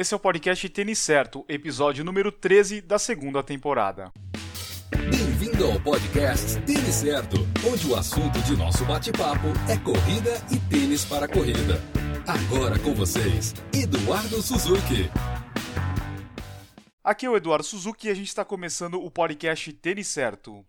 Esse é o podcast Tênis Certo, episódio número 13 da segunda temporada. Bem-vindo ao podcast Tênis Certo, onde o assunto de nosso bate-papo é corrida e tênis para corrida. Agora com vocês, Eduardo Suzuki. Aqui é o Eduardo Suzuki e a gente está começando o podcast Tênis Certo.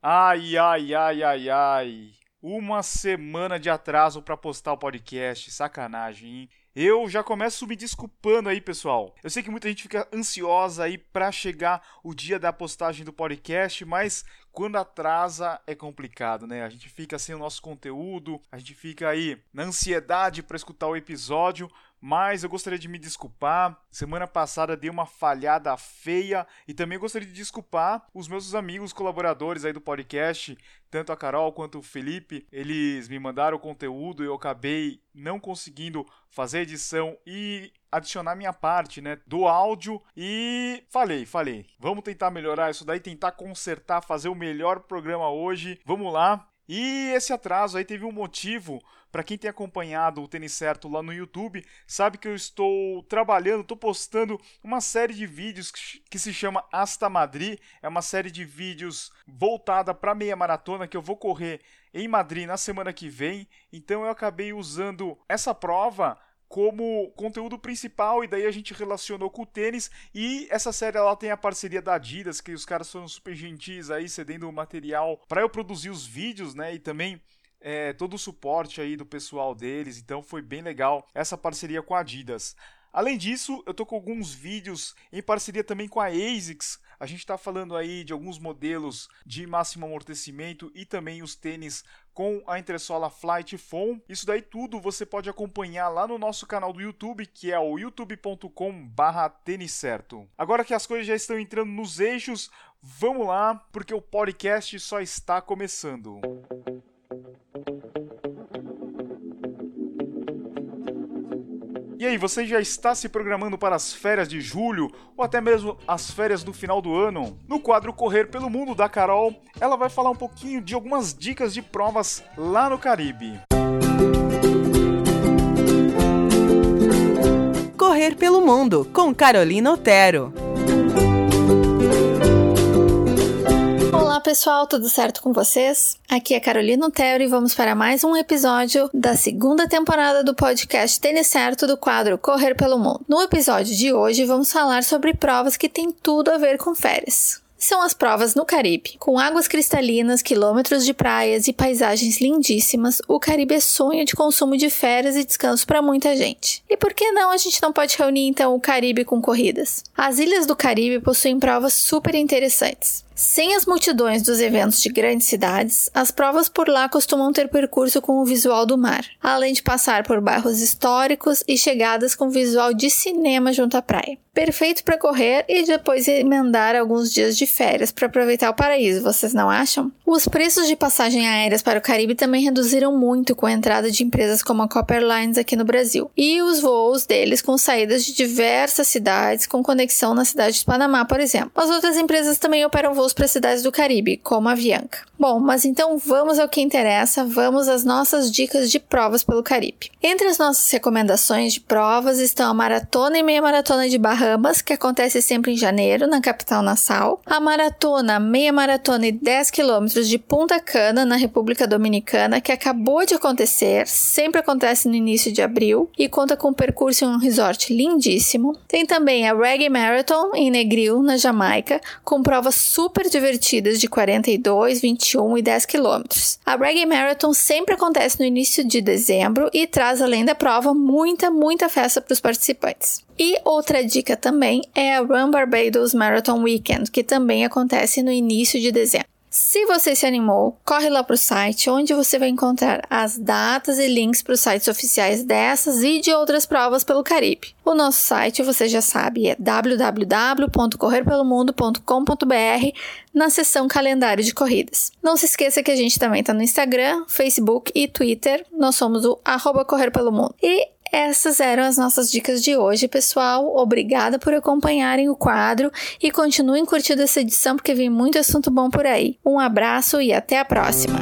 Ai, ai, ai, ai, ai. Uma semana de atraso para postar o podcast, sacanagem, hein? Eu já começo me desculpando aí, pessoal. Eu sei que muita gente fica ansiosa aí para chegar o dia da postagem do podcast, mas quando atrasa é complicado, né? A gente fica sem o nosso conteúdo, a gente fica aí na ansiedade para escutar o episódio, mas eu gostaria de me desculpar. Semana passada dei uma falhada feia e também gostaria de desculpar os meus amigos colaboradores aí do podcast, tanto a Carol quanto o Felipe. Eles me mandaram o conteúdo e eu acabei não conseguindo fazer edição e adicionar minha parte, né, do áudio e falei, falei. Vamos tentar melhorar isso daí, tentar consertar, fazer o melhor programa hoje. Vamos lá. E esse atraso aí teve um motivo para quem tem acompanhado o Tênis Certo lá no YouTube, sabe que eu estou trabalhando, estou postando uma série de vídeos que se chama Asta Madrid. É uma série de vídeos voltada para meia maratona que eu vou correr em Madrid na semana que vem. Então eu acabei usando essa prova como conteúdo principal e daí a gente relacionou com o tênis. E essa série ela tem a parceria da Adidas que os caras foram super gentis aí cedendo o material para eu produzir os vídeos né e também é, todo o suporte aí do pessoal deles. Então foi bem legal essa parceria com a Adidas Além disso, eu tô com alguns vídeos em parceria também com a ASICS. A gente está falando aí de alguns modelos de máximo amortecimento e também os tênis com a entressola Flight Foam. Isso daí tudo você pode acompanhar lá no nosso canal do YouTube, que é o youtube.com/barra certo. Agora que as coisas já estão entrando nos eixos, vamos lá, porque o podcast só está começando. E aí, você já está se programando para as férias de julho ou até mesmo as férias do final do ano? No quadro Correr pelo Mundo da Carol, ela vai falar um pouquinho de algumas dicas de provas lá no Caribe. Correr pelo Mundo com Carolina Otero. Pessoal, tudo certo com vocês? Aqui é Carolina Otero e vamos para mais um episódio da segunda temporada do podcast Tênis Certo do quadro Correr pelo Mundo. No episódio de hoje vamos falar sobre provas que têm tudo a ver com férias são as provas no Caribe. Com águas cristalinas, quilômetros de praias e paisagens lindíssimas, o Caribe é sonho de consumo de férias e descanso para muita gente. E por que não a gente não pode reunir então o Caribe com corridas? As ilhas do Caribe possuem provas super interessantes. Sem as multidões dos eventos de grandes cidades, as provas por lá costumam ter percurso com o visual do mar, além de passar por bairros históricos e chegadas com visual de cinema junto à praia. Perfeito para correr e depois emendar alguns dias de férias para aproveitar o paraíso, vocês não acham? Os preços de passagem aéreas para o Caribe também reduziram muito com a entrada de empresas como a Copper Lines aqui no Brasil, e os voos deles com saídas de diversas cidades com conexão na cidade de Panamá, por exemplo. As outras empresas também operam voos para cidades do Caribe, como a Avianca. Bom, mas então vamos ao que interessa, vamos às nossas dicas de provas pelo Caribe. Entre as nossas recomendações de provas estão a Maratona e Meia Maratona de Bahamas, que acontece sempre em janeiro, na capital Nassau, a Maratona, Meia Maratona e 10 quilômetros de Punta Cana, na República Dominicana, que acabou de acontecer, sempre acontece no início de abril e conta com um percurso em um resort lindíssimo. Tem também a Reggae Marathon, em Negril, na Jamaica, com provas super divertidas de 42, 21 21 e 10 quilômetros. A Reggae Marathon sempre acontece no início de dezembro e traz, além da prova, muita, muita festa para os participantes. E outra dica também é a Run Barbados Marathon Weekend, que também acontece no início de dezembro. Se você se animou, corre lá para o site, onde você vai encontrar as datas e links para os sites oficiais dessas e de outras provas pelo Caribe. O nosso site, você já sabe, é www.correrpelomundo.com.br na seção calendário de corridas. Não se esqueça que a gente também está no Instagram, Facebook e Twitter. Nós somos o arroba Correr Pelo Mundo. E essas eram as nossas dicas de hoje, pessoal. Obrigada por acompanharem o quadro e continuem curtindo essa edição porque vem muito assunto bom por aí. Um abraço e até a próxima!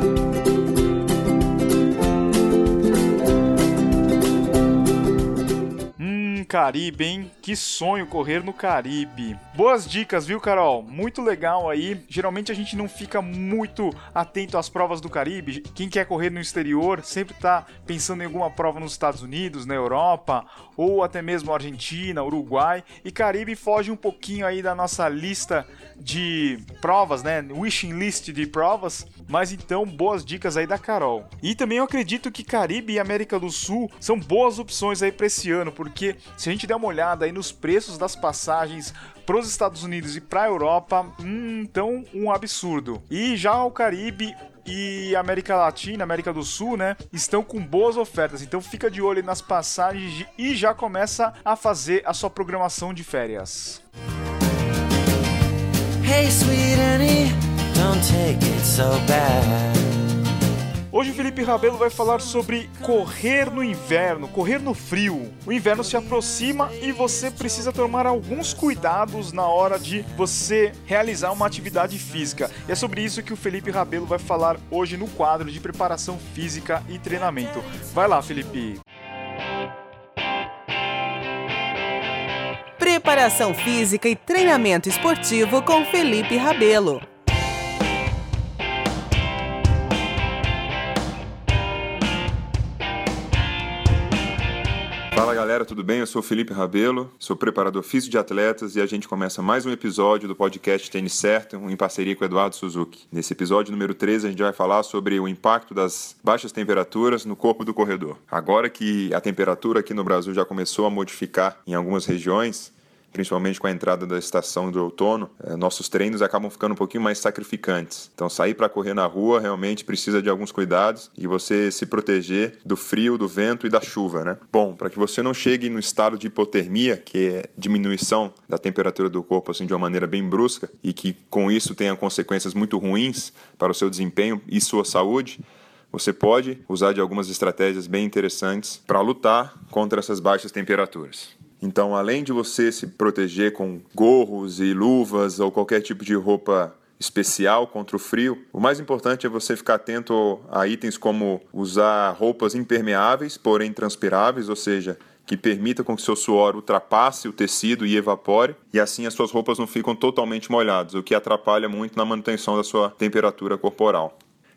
Caribe, hein? Que sonho correr no Caribe. Boas dicas, viu, Carol? Muito legal aí. Geralmente a gente não fica muito atento às provas do Caribe. Quem quer correr no exterior sempre tá pensando em alguma prova nos Estados Unidos, na Europa, ou até mesmo Argentina, Uruguai. E Caribe foge um pouquinho aí da nossa lista de provas, né? Wishing list de provas. Mas então, boas dicas aí da Carol. E também eu acredito que Caribe e América do Sul são boas opções aí para esse ano, porque se a gente der uma olhada aí nos preços das passagens para os Estados Unidos e para a Europa, hum, então um absurdo. E já o Caribe e América Latina, América do Sul, né, estão com boas ofertas. Então fica de olho nas passagens e já começa a fazer a sua programação de férias. Hey, sweet Annie, don't take it so bad. Hoje o Felipe Rabelo vai falar sobre correr no inverno, correr no frio. O inverno se aproxima e você precisa tomar alguns cuidados na hora de você realizar uma atividade física. E é sobre isso que o Felipe Rabelo vai falar hoje no quadro de preparação física e treinamento. Vai lá, Felipe. Preparação física e treinamento esportivo com Felipe Rabelo. Galera, tudo bem? Eu sou Felipe Rabelo, sou preparador físico de atletas e a gente começa mais um episódio do podcast Tênis Certo, em parceria com o Eduardo Suzuki. Nesse episódio número 13, a gente vai falar sobre o impacto das baixas temperaturas no corpo do corredor. Agora que a temperatura aqui no Brasil já começou a modificar em algumas regiões, principalmente com a entrada da estação do outono, é, nossos treinos acabam ficando um pouquinho mais sacrificantes. Então, sair para correr na rua realmente precisa de alguns cuidados e você se proteger do frio, do vento e da chuva, né? Bom, para que você não chegue no estado de hipotermia, que é diminuição da temperatura do corpo assim de uma maneira bem brusca e que com isso tenha consequências muito ruins para o seu desempenho e sua saúde, você pode usar de algumas estratégias bem interessantes para lutar contra essas baixas temperaturas. Então, além de você se proteger com gorros e luvas ou qualquer tipo de roupa especial contra o frio, o mais importante é você ficar atento a itens como usar roupas impermeáveis, porém transpiráveis, ou seja, que permita com que seu suor ultrapasse o tecido e evapore, e assim as suas roupas não ficam totalmente molhadas, o que atrapalha muito na manutenção da sua temperatura corporal.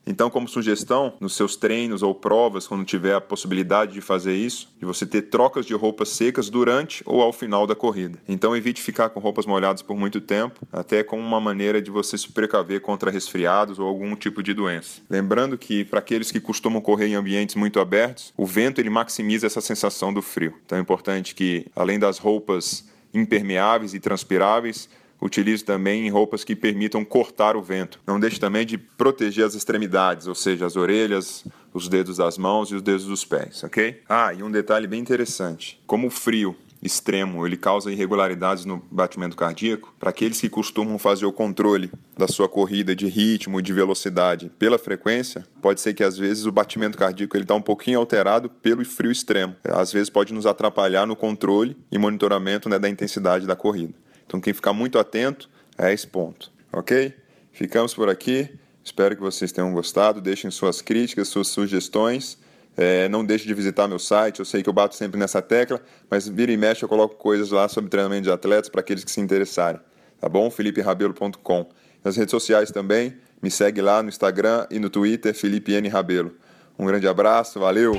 Então, como sugestão, nos seus treinos ou provas, quando tiver a possibilidade de fazer isso, de você ter trocas de roupas secas durante ou ao final da corrida. Então, evite ficar com roupas molhadas por muito tempo, até como uma maneira de você se precaver contra resfriados ou algum tipo de doença. Lembrando que para aqueles que costumam correr em ambientes muito abertos, o vento ele maximiza essa sensação do frio. Então, é importante que, além das roupas impermeáveis e transpiráveis, Utilize também roupas que permitam cortar o vento. Não deixe também de proteger as extremidades, ou seja, as orelhas, os dedos das mãos e os dedos dos pés, ok? Ah, e um detalhe bem interessante: como o frio extremo ele causa irregularidades no batimento cardíaco, para aqueles que costumam fazer o controle da sua corrida de ritmo e de velocidade pela frequência, pode ser que às vezes o batimento cardíaco ele está um pouquinho alterado pelo frio extremo. Às vezes pode nos atrapalhar no controle e monitoramento né, da intensidade da corrida. Então, quem ficar muito atento é esse ponto, ok? Ficamos por aqui. Espero que vocês tenham gostado. Deixem suas críticas, suas sugestões. É, não deixe de visitar meu site. Eu sei que eu bato sempre nessa tecla, mas vira e mexe eu coloco coisas lá sobre treinamento de atletas para aqueles que se interessarem. Tá bom? FelipeRabelo.com. Nas redes sociais também. Me segue lá no Instagram e no Twitter, Felipe N. Rabelo. Um grande abraço, valeu!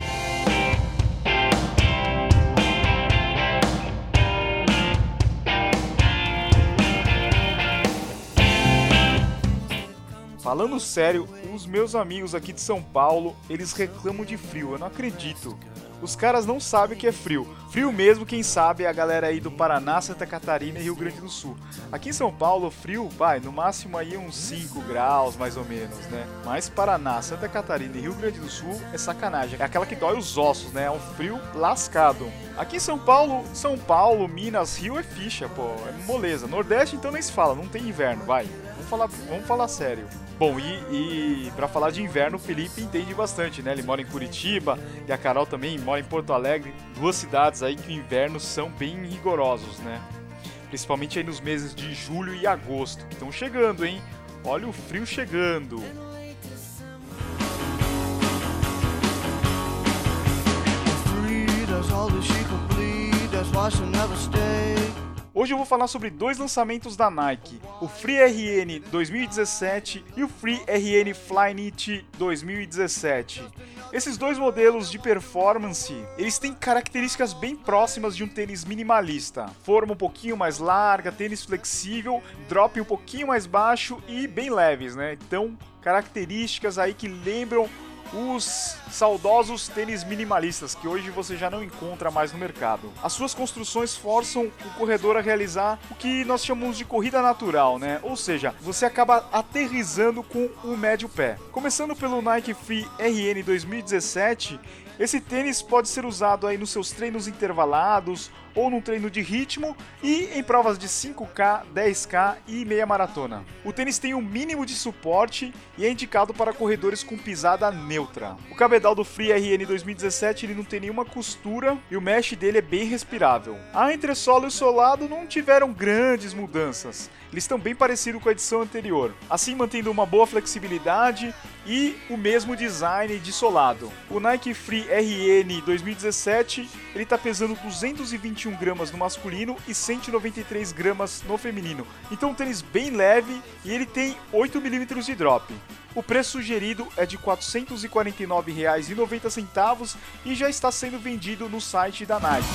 Sério, os meus amigos aqui de São Paulo, eles reclamam de frio, eu não acredito. Os caras não sabem o que é frio. Frio mesmo, quem sabe, é a galera aí do Paraná, Santa Catarina e Rio Grande do Sul. Aqui em São Paulo, frio, vai, no máximo aí uns 5 graus, mais ou menos, né? Mas Paraná, Santa Catarina e Rio Grande do Sul é sacanagem. É aquela que dói os ossos, né? É um frio lascado. Aqui em São Paulo, São Paulo, Minas, Rio é ficha, pô, é moleza. Nordeste então nem se fala, não tem inverno, vai. Falar, vamos falar sério. Bom, e, e para falar de inverno, o Felipe entende bastante, né? Ele mora em Curitiba e a Carol também mora em Porto Alegre, duas cidades aí que o inverno são bem rigorosos, né? Principalmente aí nos meses de julho e agosto. Estão chegando, hein? Olha o frio chegando. all Hoje eu vou falar sobre dois lançamentos da Nike, o Free RN 2017 e o Free RN Flyknit 2017. Esses dois modelos de performance, eles têm características bem próximas de um tênis minimalista. Forma um pouquinho mais larga, tênis flexível, drop um pouquinho mais baixo e bem leves, né? Então, características aí que lembram os saudosos tênis minimalistas que hoje você já não encontra mais no mercado. As suas construções forçam o corredor a realizar o que nós chamamos de corrida natural, né? Ou seja, você acaba aterrizando com o médio pé. Começando pelo Nike Free RN 2017, esse tênis pode ser usado aí nos seus treinos intervalados ou num treino de ritmo e em provas de 5K, 10K e meia maratona. O tênis tem um mínimo de suporte e é indicado para corredores com pisada neutra. O cabedal do Free RN 2017 ele não tem nenhuma costura e o mesh dele é bem respirável. A entressola e o solado não tiveram grandes mudanças. Eles estão bem parecidos com a edição anterior, assim mantendo uma boa flexibilidade e o mesmo design de solado. O Nike Free RN 2017 ele está pesando 221 gramas no masculino e 193 gramas no feminino. Então um tênis bem leve e ele tem 8 milímetros de drop. O preço sugerido é de R$ 449,90 e já está sendo vendido no site da Nike.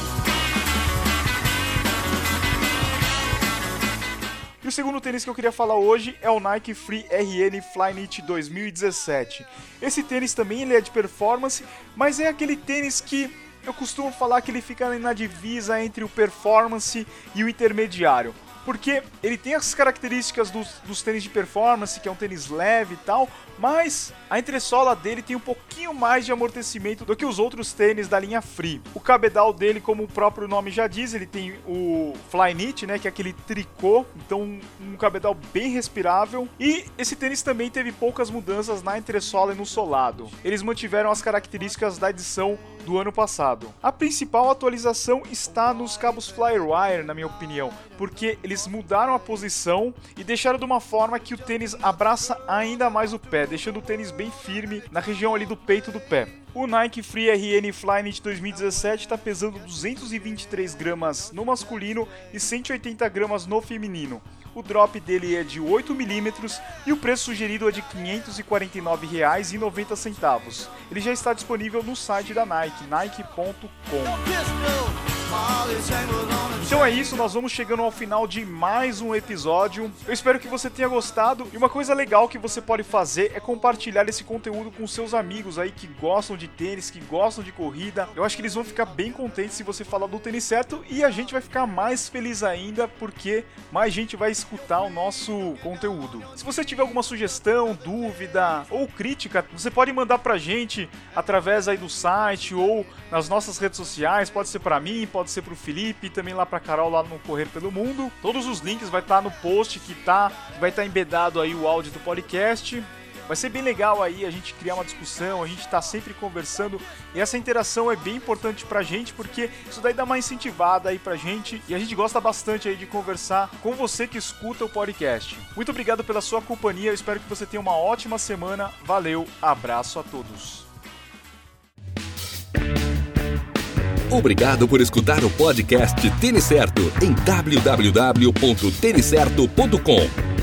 E o segundo tênis que eu queria falar hoje é o Nike Free RN Flyknit 2017. Esse tênis também ele é de performance, mas é aquele tênis que eu costumo falar que ele fica na divisa entre o performance e o intermediário porque ele tem as características dos, dos tênis de performance, que é um tênis leve e tal, mas a entressola dele tem um pouquinho mais de amortecimento do que os outros tênis da linha Free. O cabedal dele, como o próprio nome já diz, ele tem o Flyknit, né, que é aquele tricô, então um, um cabedal bem respirável. E esse tênis também teve poucas mudanças na entressola e no solado. Eles mantiveram as características da edição do ano passado. A principal atualização está nos cabos Flywire, na minha opinião, porque eles mudaram a posição e deixaram de uma forma que o tênis abraça ainda mais o pé, deixando o tênis bem firme na região ali do peito do pé. O Nike Free RN Flyknit 2017 está pesando 223 gramas no masculino e 180 gramas no feminino. O drop dele é de 8 milímetros e o preço sugerido é de R$ 549,90. Ele já está disponível no site da Nike, nike.com. Então é isso, nós vamos chegando ao final de mais um episódio. Eu espero que você tenha gostado. E uma coisa legal que você pode fazer é compartilhar esse conteúdo com seus amigos aí que gostam de tênis, que gostam de corrida. Eu acho que eles vão ficar bem contentes se você falar do tênis certo e a gente vai ficar mais feliz ainda porque mais gente vai escutar o nosso conteúdo. Se você tiver alguma sugestão, dúvida ou crítica, você pode mandar pra gente através aí do site ou nas nossas redes sociais, pode ser para mim, pode ser pro Felipe, também lá pra Carol lá no Correr pelo Mundo. Todos os links vai estar tá no post que tá, vai estar tá embedado aí o áudio do podcast. Vai ser bem legal aí a gente criar uma discussão, a gente tá sempre conversando e essa interação é bem importante pra gente porque isso daí dá uma incentivada aí pra gente e a gente gosta bastante aí de conversar com você que escuta o podcast. Muito obrigado pela sua companhia, eu espero que você tenha uma ótima semana. Valeu, abraço a todos. Obrigado por escutar o podcast Tênis Certo em www.tenicerto.com.